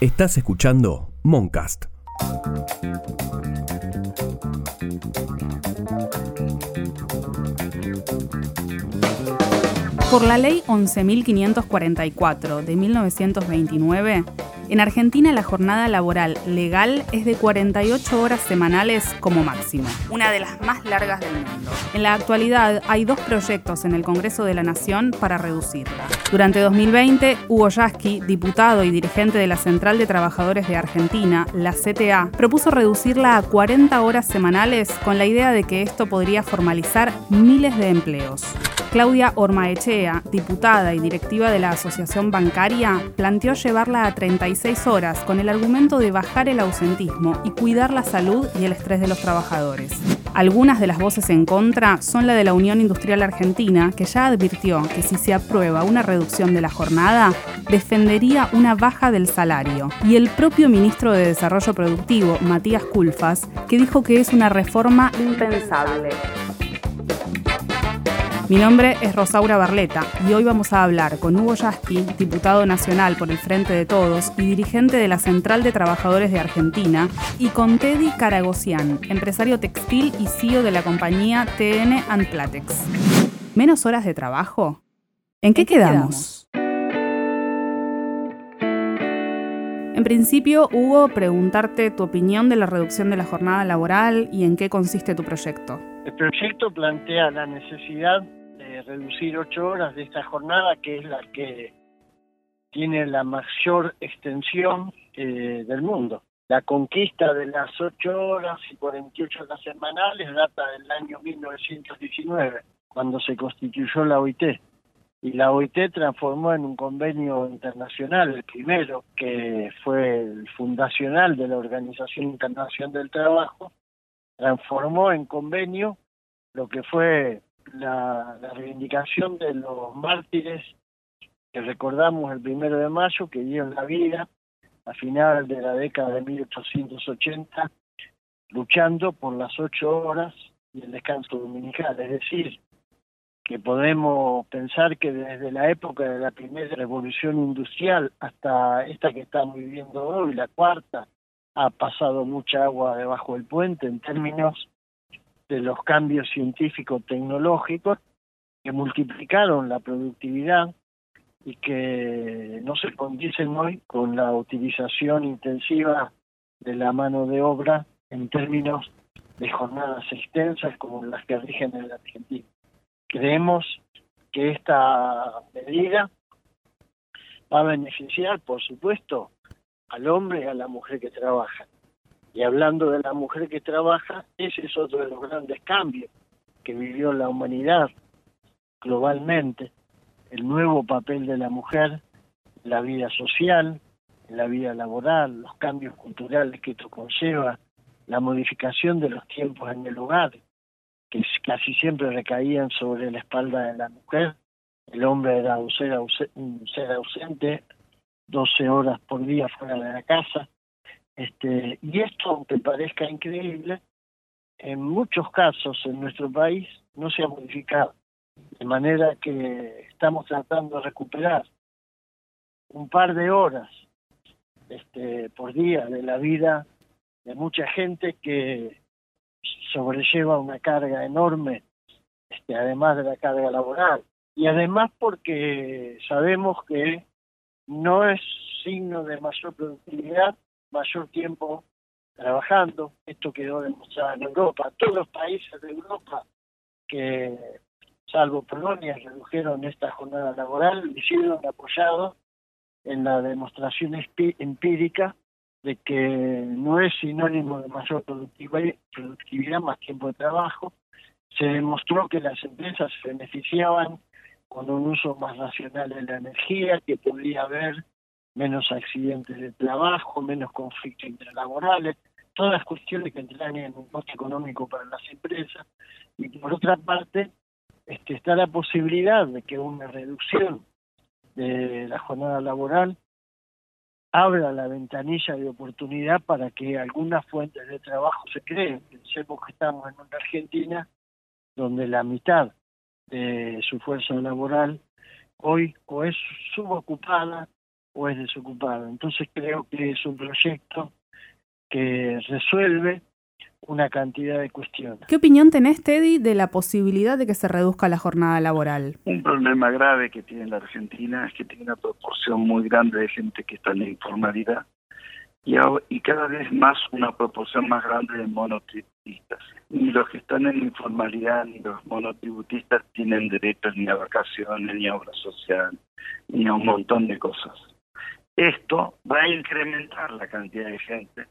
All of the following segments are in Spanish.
Estás escuchando Moncast. Por la ley 11.544 de 1929, en Argentina la jornada laboral legal es de 48 horas semanales como máximo, una de las más largas del mundo. En la actualidad hay dos proyectos en el Congreso de la Nación para reducirla. Durante 2020, Hugo Yasky, diputado y dirigente de la Central de Trabajadores de Argentina, la CTA, propuso reducirla a 40 horas semanales con la idea de que esto podría formalizar miles de empleos. Claudia Ormaechea, diputada y directiva de la Asociación Bancaria, planteó llevarla a 36 horas con el argumento de bajar el ausentismo y cuidar la salud y el estrés de los trabajadores. Algunas de las voces en contra son la de la Unión Industrial Argentina, que ya advirtió que si se aprueba una reducción de la jornada, defendería una baja del salario, y el propio ministro de Desarrollo Productivo, Matías Culfas, que dijo que es una reforma impensable. Mi nombre es Rosaura Barleta y hoy vamos a hablar con Hugo Yasky, diputado nacional por el Frente de Todos y dirigente de la Central de Trabajadores de Argentina, y con Teddy Caragosian, empresario textil y CEO de la compañía TN Platex. ¿Menos horas de trabajo? ¿En qué, quedamos? En principio, Hugo, preguntarte tu opinión de la reducción de la jornada laboral y en qué consiste tu proyecto. El proyecto plantea la necesidad reducir ocho horas de esta jornada, que es la que tiene la mayor extensión eh, del mundo. La conquista de las ocho horas y 48 horas semanales data del año 1919, cuando se constituyó la OIT. Y la OIT transformó en un convenio internacional, el primero, que fue el fundacional de la Organización Internacional del Trabajo, transformó en convenio lo que fue la, reivindicación de los mártires que recordamos el primero de mayo, que dieron la vida a final de la década de 1880, luchando por las ocho horas y el descanso dominical. Es decir, que podemos pensar que desde la época de la primera revolución industrial hasta esta que estamos viviendo hoy, la cuarta, ha pasado mucha agua debajo del puente en términos de los cambios científicos tecnológicos que multiplicaron la productividad y que no se condicen hoy con la utilización intensiva de la mano de obra en términos de jornadas extensas como las que rigen en la Argentina. Creemos que esta medida va a beneficiar, por supuesto, al hombre y a la mujer que trabajan y hablando de la mujer que trabaja, ese es otro de los grandes cambios que vivió la humanidad globalmente, el nuevo papel de la mujer la vida social, la vida laboral, los cambios culturales que esto conlleva, la modificación de los tiempos en el hogar, que casi siempre recaían sobre la espalda de la mujer. El hombre era ser ausente 12 horas por día fuera de la casa este, y esto, aunque parezca increíble, en muchos casos en nuestro país no se ha modificado. De manera que estamos tratando de recuperar un par de horas este, por día de la vida de mucha gente que sobrelleva una carga enorme, este, además de la carga laboral. Y además porque sabemos que no es signo de mayor productividad mayor tiempo trabajando. Esto quedó demostrado en Europa. Todos los países de Europa que, salvo Polonia, redujeron esta jornada laboral, hicieron apoyado en la demostración empírica de que no es sinónimo de mayor productividad, más tiempo de trabajo. Se demostró que las empresas se beneficiaban con un uso más racional de la energía, que podría haber menos accidentes de trabajo, menos conflictos interlaborales, todas cuestiones que entran en un coste económico para las empresas. Y por otra parte, este, está la posibilidad de que una reducción de la jornada laboral abra la ventanilla de oportunidad para que algunas fuentes de trabajo se creen. Pensemos que estamos en una Argentina donde la mitad de su fuerza laboral hoy o es subocupada o es desocupado. Entonces creo que es un proyecto que resuelve una cantidad de cuestiones. ¿Qué opinión tenés, Teddy, de la posibilidad de que se reduzca la jornada laboral? Un problema grave que tiene la Argentina es que tiene una proporción muy grande de gente que está en la informalidad y, y cada vez más una proporción más grande de monotributistas. Ni los que están en la informalidad ni los monotributistas tienen derechos ni a vacaciones, ni a obra social, ni a un montón de cosas. Esto va a incrementar la cantidad de gente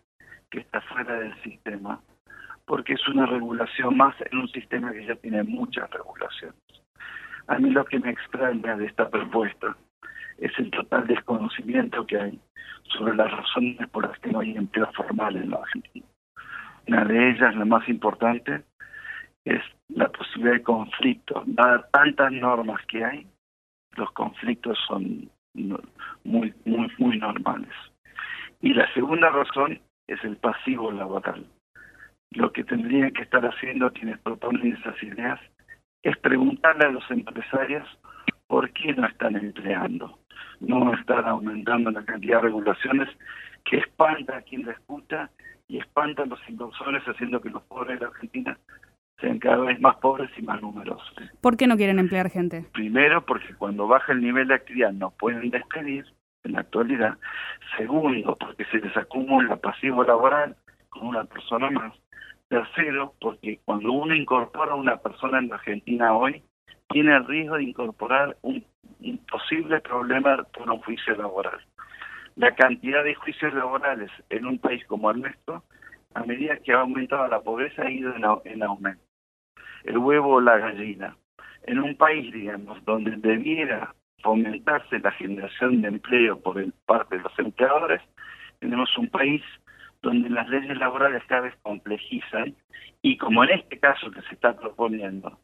que está fuera del sistema porque es una regulación más en un sistema que ya tiene muchas regulaciones. A mí lo que me extraña de esta propuesta es el total desconocimiento que hay sobre las razones por las que no hay empleo formal en la Argentina. Una de ellas, la más importante, es la posibilidad de conflicto. Dadas tantas normas que hay, los conflictos son muy, muy, muy normales. Y la segunda razón es el pasivo laboral lo que tendrían que estar haciendo quienes proponen esas ideas es preguntarle a los empresarios por qué no están empleando, no están aumentando la cantidad de regulaciones que espanta a quien la escucha y espanta a los inversores haciendo que los pobres de la Argentina sean cada vez más pobres y más numerosos. ¿Por qué no quieren emplear gente? Primero, porque cuando baja el nivel de actividad no pueden despedir en la actualidad. Segundo, porque se les acumula pasivo laboral con una persona más. Tercero, porque cuando uno incorpora a una persona en la Argentina hoy, tiene el riesgo de incorporar un, posible problema por un juicio laboral. La cantidad de juicios laborales en un país como el nuestro, a medida que ha aumentado la pobreza, ha ido en, aumento. El huevo o la gallina. En un país, digamos, donde debiera fomentarse la generación de empleo por parte de los empleadores, tenemos un país donde las leyes laborales cada vez complejizan y como en este caso que se está proponiendo,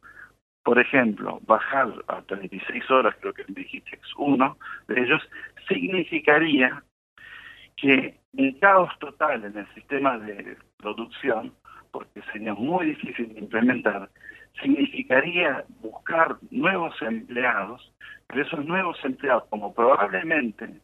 por ejemplo, bajar a 36 horas, creo que me dijiste uno de ellos, significaría que un caos total en el sistema de producción, porque sería muy difícil de implementar, significaría buscar nuevos empleados, pero esos nuevos empleados, como probablemente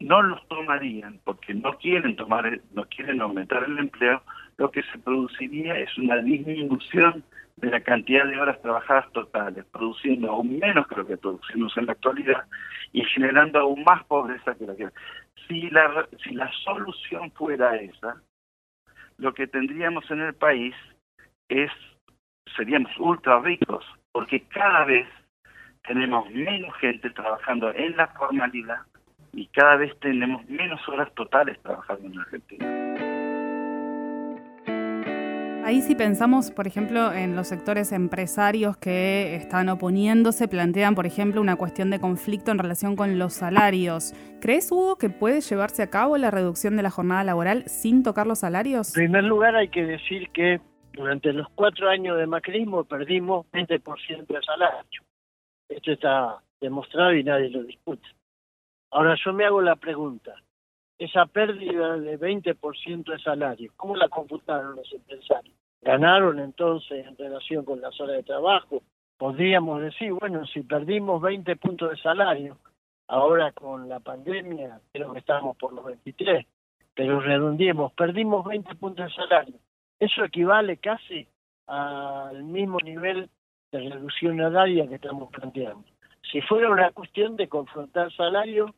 no los tomarían porque no quieren tomar, no quieren aumentar el empleo, lo que se produciría es una disminución de la cantidad de horas trabajadas totales, produciendo aún menos que lo que producimos en la actualidad y generando aún más pobreza que la que... Si la, si la solución fuera esa, lo que tendríamos en el país es, seríamos ultra ricos, porque cada vez tenemos menos gente trabajando en la formalidad y cada vez tenemos menos horas totales trabajando en Argentina. Ahí si pensamos, por ejemplo, en los sectores empresarios que están oponiéndose, plantean, por ejemplo, una cuestión de conflicto en relación con los salarios. ¿Crees, Hugo, que puede llevarse a cabo la reducción de la jornada laboral sin tocar los salarios? En primer lugar, hay que decir que durante los cuatro años de macrismo perdimos 20% de salario. Esto está demostrado y nadie lo discute. Ahora yo me hago la pregunta, esa pérdida de 20% de salario, ¿cómo la computaron los empresarios? ¿Ganaron entonces en relación con las horas de trabajo? Podríamos decir, bueno, si perdimos 20 puntos de salario, ahora con la pandemia creo que estamos por los 23, pero redondiemos, perdimos 20 puntos de salario. Eso equivale casi al mismo nivel de reducción horaria que estamos planteando. Si fuera una cuestión de confrontar salario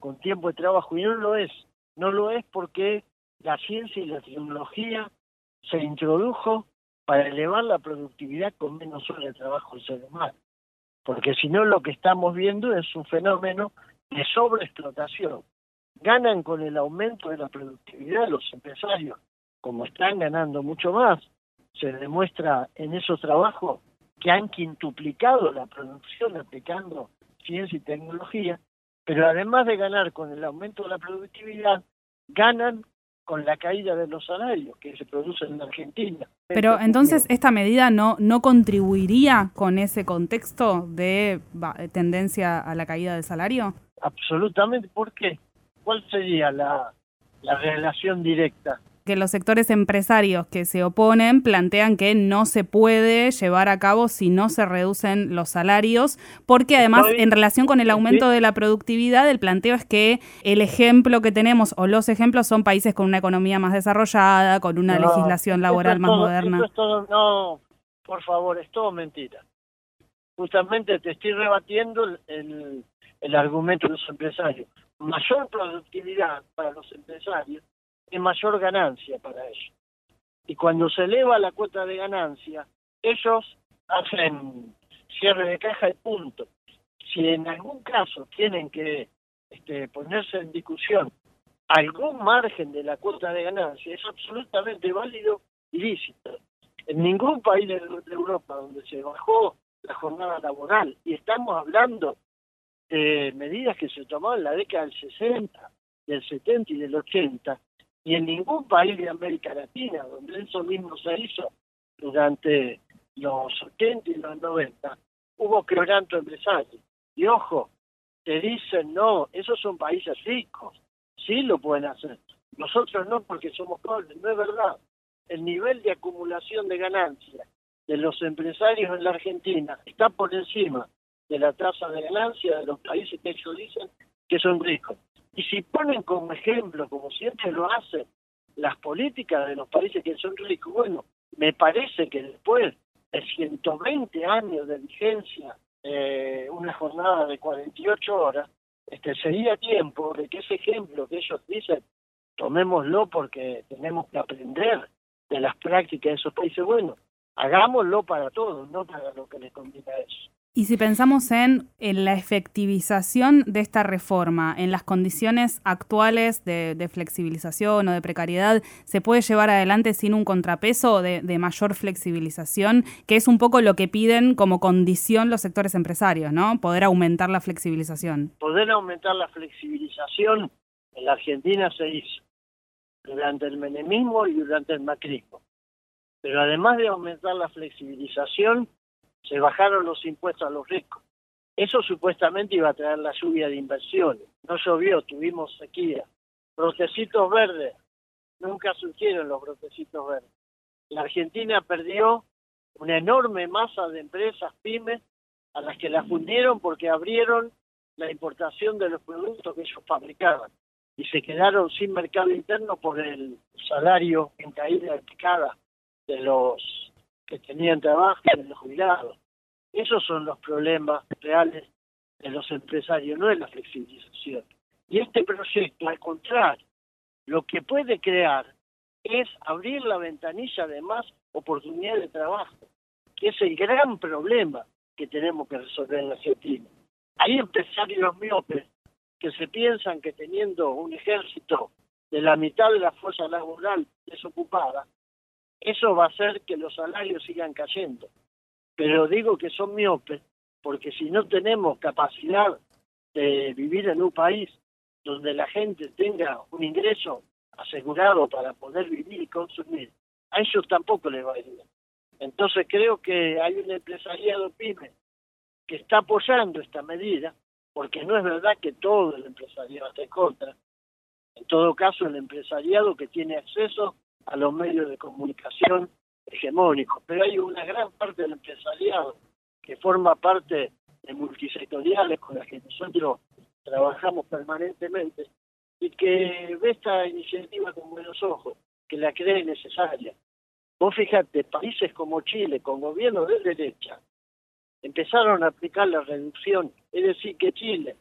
con tiempo de trabajo, y no lo es, no lo es porque la ciencia y la tecnología se introdujo para elevar la productividad con menos horas de trabajo del ser humano. Porque si no, lo que estamos viendo es un fenómeno de sobreexplotación. Ganan con el aumento de la productividad los empresarios, como están ganando mucho más. Se demuestra en esos trabajos que han quintuplicado la producción aplicando ciencia y tecnología, pero además de ganar con el aumento de la productividad, ganan con la caída de los salarios que se producen en Argentina. Pero entonces esta medida no, no contribuiría con ese contexto de tendencia a la caída del salario? Absolutamente, ¿por qué? ¿Cuál sería la, la relación directa? Que los sectores empresarios que se oponen plantean que no se puede llevar a cabo si no se reducen los salarios, porque además en relación con el aumento de la productividad, el planteo es que el ejemplo que tenemos o los ejemplos son países con una economía más desarrollada, con una legislación laboral más moderna. no, por favor, es todo mentira. Justamente te estoy rebatiendo el, el argumento de los empresarios. Mayor productividad para los empresarios es mayor ganancia para ellos. Y cuando se eleva la cuota de ganancia, ellos hacen cierre de caja y punto. Si en algún caso tienen que este, ponerse en discusión algún margen de la cuota de ganancia, es absolutamente válido y lícito. En ningún país de, Europa donde se bajó la jornada laboral, y estamos hablando de medidas que se tomaron en la década del 60, del 70 y del 80, y en ningún país de América Latina, donde eso mismo se hizo durante los 80 y los 90, hubo quebranto empresario. Y ojo, te dicen, no, esos son países ricos, sí lo pueden hacer. Nosotros no porque somos pobres, no es verdad. El nivel de acumulación de ganancias de los empresarios en la Argentina está por encima de la tasa de ganancia de los países que ellos dicen que son ricos. Y si ponen como ejemplo, como siempre lo hacen, las políticas de los países que son ricos, bueno, me parece que después de 120 años de vigencia, eh, una jornada de 48 horas, este sería tiempo de que ese ejemplo que ellos dicen, tomémoslo porque tenemos que aprender de las prácticas de esos países. Bueno, hagámoslo para todos, no para lo que les conviene a ellos. Y si pensamos en, la efectivización de esta reforma, en las condiciones actuales de, flexibilización o de precariedad, ¿se puede llevar adelante sin un contrapeso de, mayor flexibilización? Que es un poco lo que piden como condición los sectores empresarios, ¿no? Poder aumentar la flexibilización. Poder aumentar la flexibilización en la Argentina se hizo durante el menemismo y durante el macrismo. Pero además de aumentar la flexibilización, se bajaron los impuestos a los ricos. Eso supuestamente iba a traer la lluvia de inversiones. No llovió, tuvimos sequía. Brotecitos verdes, nunca surgieron los brotecitos verdes. La Argentina perdió una enorme masa de empresas pymes a las que la fundieron porque abrieron la importación de los productos que ellos fabricaban y se quedaron sin mercado interno por el salario en caída picada de los que tenían trabajo en los jubilados. Esos son los problemas reales de los empresarios, no es la flexibilización. Y este proyecto, al contrario, lo que puede crear es abrir la ventanilla de más oportunidades de trabajo, que es el gran problema que tenemos que resolver en la Argentina. Hay empresarios miopes que se piensan que teniendo un ejército de la mitad de la fuerza laboral desocupada, eso va a hacer que los salarios sigan cayendo. Pero digo que son miopes, porque si no tenemos capacidad de vivir en un país donde la gente tenga un ingreso asegurado para poder vivir y consumir, a ellos tampoco les va a ir bien. Entonces creo que hay un empresariado pyme que está apoyando esta medida, porque no es verdad que todo el empresariado esté contra. En todo caso, el empresariado que tiene acceso a los medios de comunicación hegemónicos, pero hay una gran parte del empresariado que forma parte de multisectoriales con las que nosotros trabajamos permanentemente y que ve esta iniciativa con buenos ojos, que la cree necesaria. Vos fíjate, países como Chile, con gobierno de derecha, empezaron a aplicar la reducción, es decir, que Chile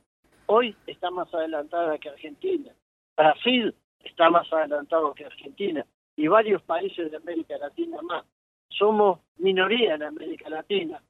hoy está más adelantada que Argentina, Brasil está más adelantado que Argentina, y varios países de América Latina más. Somos minoría en América Latina,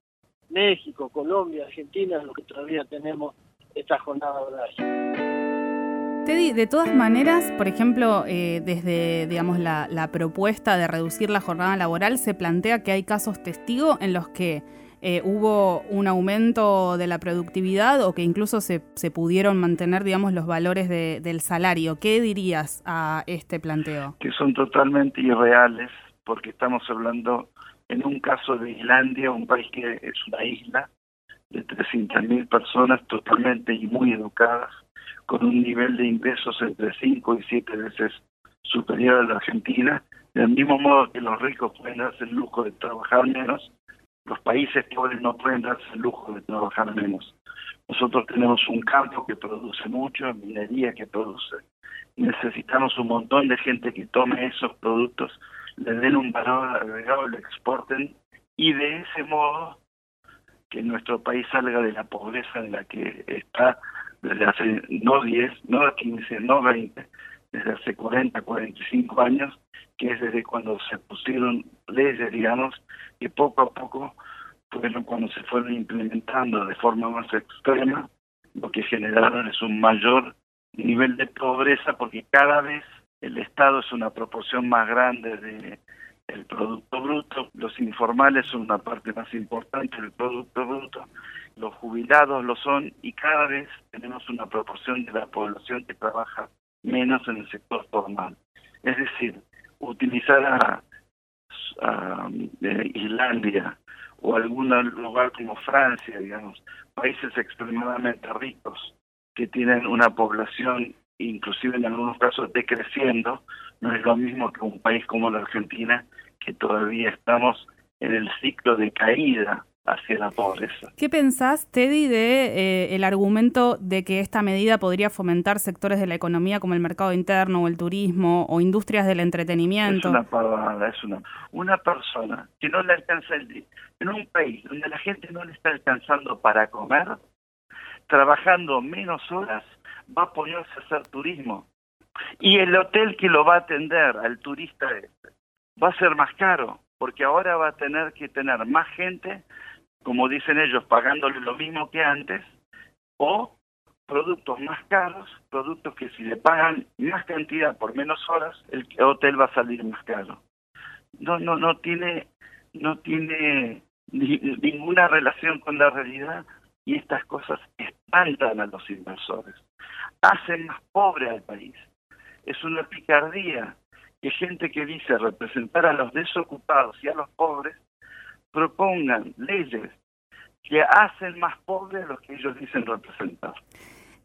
México, Colombia, Argentina, lo que todavía tenemos esta jornada horaria. Teddy, de todas maneras, por ejemplo, eh, desde digamos, la, la propuesta de reducir la jornada laboral, se plantea que hay casos testigo en los que eh, hubo un aumento de la productividad o que incluso se, se pudieron mantener, digamos, los valores del salario. ¿Qué dirías a este planteo? Que son totalmente irreales porque estamos hablando en un caso de Islandia, un país que es una isla de 300.000 personas totalmente y muy educadas, con un nivel de ingresos entre 5 y 7 veces superior a la Argentina, del mismo modo que los ricos pueden darse el lujo de trabajar menos, los países pobres no pueden darse el lujo de trabajar menos. Nosotros tenemos un campo que produce mucho, minería que produce. Necesitamos un montón de gente que tome esos productos, le den un valor agregado, lo exporten y de ese modo que nuestro país salga de la pobreza en la que está desde hace no 10, no 15, no 20, desde hace 40, 45 años, que es desde cuando se pusieron leyes, digamos, que poco a poco fueron cuando se fueron implementando de forma más extrema, lo que generaron es un mayor nivel de pobreza porque cada vez el Estado es una proporción más grande de el Producto Bruto, los informales son una parte más importante del Producto Bruto, los jubilados lo son y cada vez tenemos una proporción de la población que trabaja menos en el sector formal. Es decir, utilizar a, Islandia o algún lugar como Francia, digamos, países extremadamente ricos que tienen una población inclusive en algunos casos decreciendo, no es lo mismo que un país como la Argentina, que todavía estamos en el ciclo de caída hacia la pobreza. ¿Qué pensás, Teddy, de eh, el argumento de que esta medida podría fomentar sectores de la economía como el mercado interno o el turismo o industrias del entretenimiento? Es una pavada, es una una persona que no le alcanza el en un país donde la gente no le está alcanzando para comer, trabajando menos horas, va a ponerse a hacer turismo. Y el hotel que lo va a atender al turista este va a ser más caro, porque ahora va a tener que tener más gente, como dicen ellos, pagándole lo mismo que antes, o productos más caros, productos que si le pagan más cantidad por menos horas, el hotel va a salir más caro. No, no, no tiene, no tiene ninguna relación con la realidad y estas cosas espantan a los inversores hacen más pobre al país. Es una picardía que gente que dice representar a los desocupados y a los pobres propongan leyes que hacen más pobres a los que ellos dicen representar.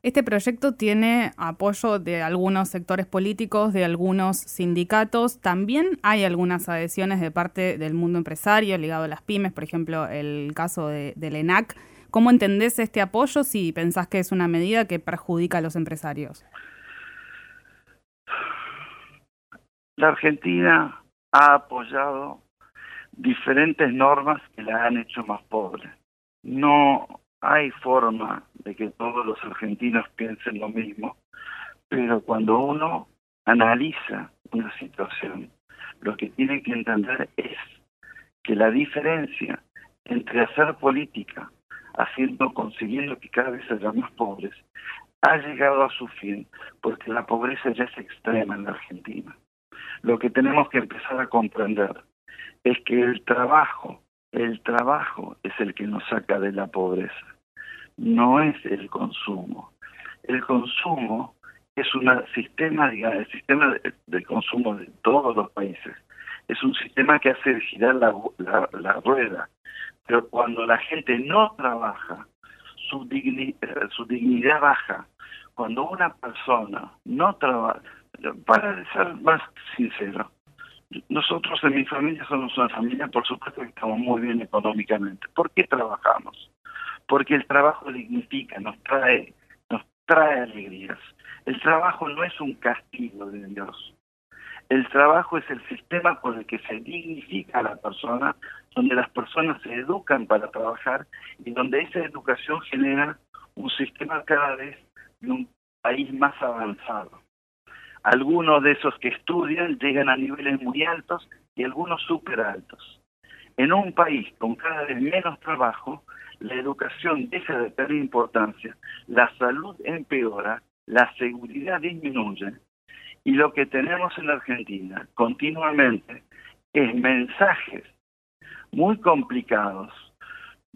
Este proyecto tiene apoyo de algunos sectores políticos, de algunos sindicatos. También hay algunas adhesiones de parte del mundo empresario ligado a las pymes, por ejemplo, el caso de, del ENAC. ¿Cómo entendés este apoyo si pensás que es una medida que perjudica a los empresarios? La Argentina ha apoyado diferentes normas que la han hecho más pobre. No hay forma de que todos los argentinos piensen lo mismo, pero cuando uno analiza una situación, lo que tiene que entender es que la diferencia entre hacer política haciendo, consiguiendo que cada vez haya más pobres, ha llegado a su fin, porque la pobreza ya es extrema en la Argentina. Lo que tenemos que empezar a comprender es que el trabajo, el trabajo es el que nos saca de la pobreza, no es el consumo. El consumo es un sistema, digamos, el sistema de, consumo de todos los países, es un sistema que hace girar la, la rueda, pero cuando la gente no trabaja, su, su dignidad baja. Cuando una persona no trabaja, para ser más sincero, nosotros en mi familia somos una familia, por supuesto que estamos muy bien económicamente. ¿Por qué trabajamos? Porque el trabajo dignifica, nos trae, nos trae alegrías. El trabajo no es un castigo de Dios. El trabajo es el sistema por el que se dignifica a la persona, donde las personas se educan para trabajar y donde esa educación genera un sistema cada vez de un país más avanzado. Algunos de esos que estudian llegan a niveles muy altos y algunos súper altos. En un país con cada vez menos trabajo, la educación deja de tener importancia, la salud empeora, la seguridad disminuye y lo que tenemos en Argentina continuamente es mensajes muy complicados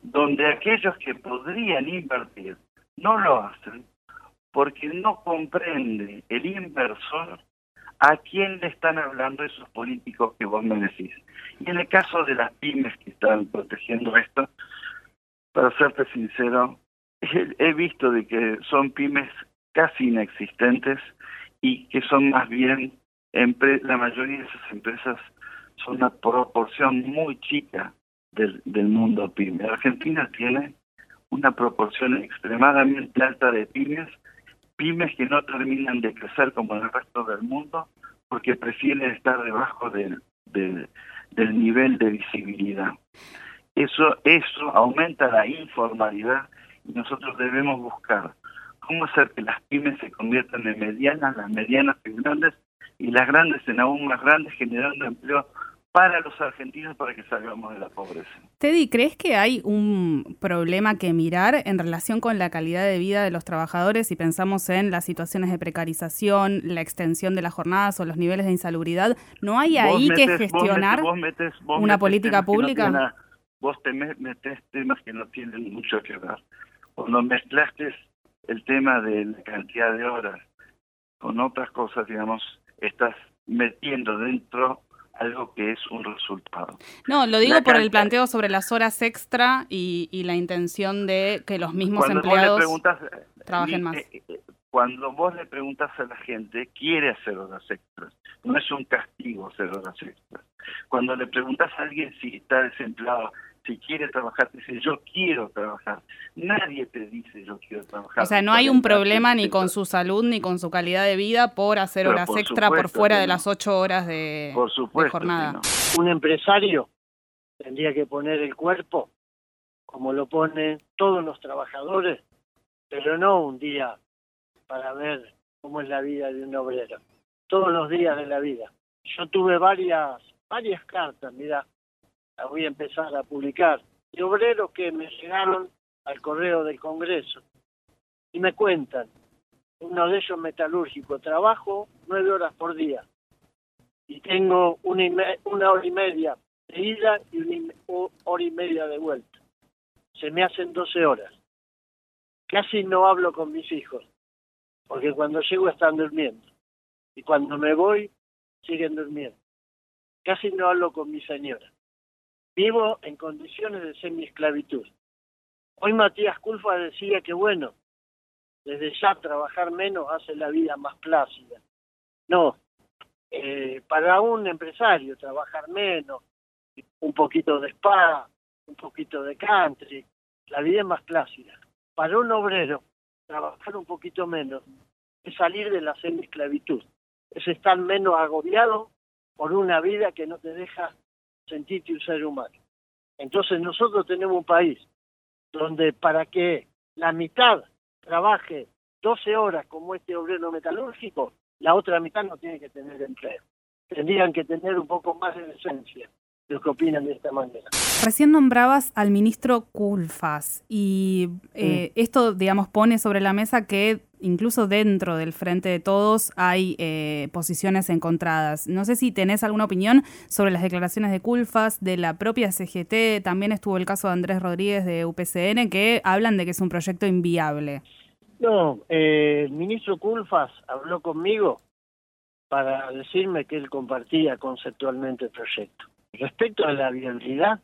donde aquellos que podrían invertir no lo hacen porque no comprende el inversor a quién le están hablando esos políticos que vos me decís. Y en el caso de las pymes que están protegiendo esto, para serte sincero, he visto de que son pymes casi inexistentes y que son más bien la mayoría de esas empresas son una proporción muy chica del, del mundo pyme. Argentina tiene una proporción extremadamente alta de pymes, pymes que no terminan de crecer como en el resto del mundo porque prefieren estar debajo del, del, del nivel de visibilidad. Eso, eso aumenta la informalidad y nosotros debemos buscar cómo hacer que las pymes se conviertan en medianas, las medianas en grandes y las grandes en aún más grandes, generando empleo para los argentinos para que salgamos de la pobreza. Teddy, ¿crees que hay un problema que mirar en relación con la calidad de vida de los trabajadores si pensamos en las situaciones de precarización, la extensión de las jornadas o los niveles de insalubridad? ¿No hay ahí que gestionar una política pública? vos te metes temas que no tienen mucho que ver. Cuando mezclaste el tema de la cantidad de horas con otras cosas, digamos, estás metiendo dentro algo que es un resultado. No, lo digo por el planteo sobre las horas extra y, la intención de que los mismos empleados trabajen eh, más. Eh, eh, cuando vos le preguntas a la gente, quiere hacer horas extras. No es un castigo hacer horas extras. Cuando le preguntas a alguien si está desempleado, si quiere trabajar, te dice yo quiero trabajar. Nadie te dice yo quiero trabajar. O sea, no hay un problema ni con su salud ni con su calidad de vida por hacer horas extra por fuera de las ocho horas de, jornada. Un empresario tendría que poner el cuerpo como lo ponen todos los trabajadores, pero no un día para ver cómo es la vida de un obrero, todos los días de la vida. Yo tuve varias varias cartas, mira, la voy a empezar a publicar, de obreros que me llegaron al correo del Congreso y me cuentan, uno de ellos metalúrgico, trabajo nueve horas por día y tengo una, una hora y media de ida y una hora y media de vuelta. Se me hacen doce horas. Casi no hablo con mis hijos, porque cuando llego están durmiendo y cuando me voy siguen durmiendo. Casi no hablo con mi señora. Vivo en condiciones de semi-esclavitud. Hoy Matías Culfa decía que, bueno, desde ya trabajar menos hace la vida más plácida. No, eh, para un empresario trabajar menos, un poquito de spa, un poquito de country, la vida es más plácida. Para un obrero, trabajar un poquito menos es salir de la semi-esclavitud, es estar menos agobiado por una vida que no te deja sentirte un ser humano. Entonces nosotros tenemos un país donde para que la mitad trabaje 12 horas como este obrero metalúrgico, la otra mitad no tiene que tener empleo. Tendrían que tener un poco más de decencia lo que opinan de esta manera. Recién nombrabas al ministro Culfas y eh, esto, digamos, pone sobre la mesa que incluso dentro del Frente de Todos hay eh, posiciones encontradas. No sé si tenés alguna opinión sobre las declaraciones de Culfas, de la propia CGT, también estuvo el caso de Andrés Rodríguez de UPCN, que hablan de que es un proyecto inviable. No, eh, el ministro Culfas habló conmigo para decirme que él compartía conceptualmente el proyecto. Respecto a la viabilidad,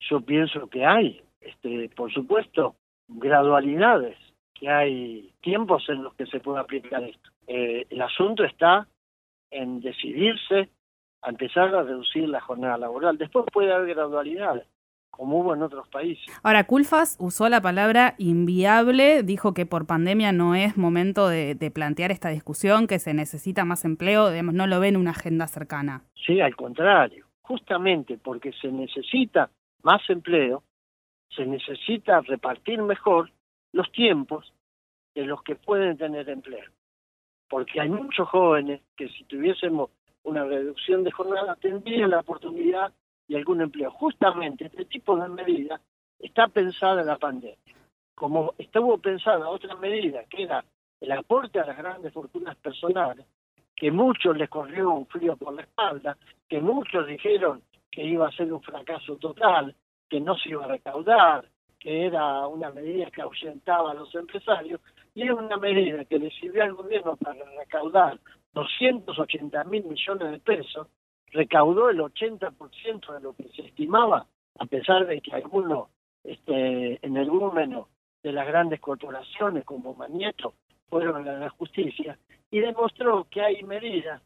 yo pienso que hay, este, por supuesto, gradualidades, que hay tiempos en los que se puede aplicar esto. Eh, el asunto está en decidirse a empezar a reducir la jornada laboral. Después puede haber gradualidades, como hubo en otros países. Ahora, Culfas usó la palabra inviable, dijo que por pandemia no es momento de, de, plantear esta discusión, que se necesita más empleo, digamos, no lo ve en una agenda cercana. Sí, al contrario justamente porque se necesita más empleo, se necesita repartir mejor los tiempos de los que pueden tener empleo. Porque hay muchos jóvenes que si tuviésemos una reducción de jornada tendrían la oportunidad de algún empleo. Justamente este tipo de medida está pensada en la pandemia. Como estuvo pensada otra medida, que era el aporte a las grandes fortunas personales, que muchos les corrió un frío por la espalda, que muchos dijeron que iba a ser un fracaso total, que no se iba a recaudar, que era una medida que ahuyentaba a los empresarios, y es una medida que le sirvió al gobierno para recaudar 280 mil millones de pesos, recaudó el 80% de lo que se estimaba, a pesar de que algunos este, en el número de las grandes corporaciones como Manieto fueron a la justicia, y demostró que hay medidas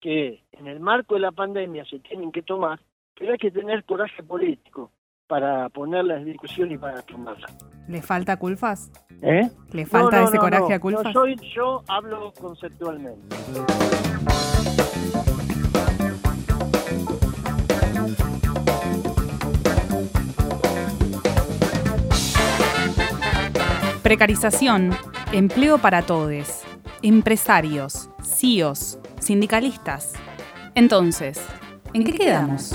que en el marco de la pandemia se tienen que tomar, pero hay que tener coraje político para ponerlas en discusión y para tomarlas. ¿Le falta Culfas? ¿Eh? ¿Le falta ese coraje a Culfas? No, soy, yo hablo conceptualmente. Precarización, empleo para todos, empresarios, CIOs, sindicalistas. Entonces, ¿en qué quedamos?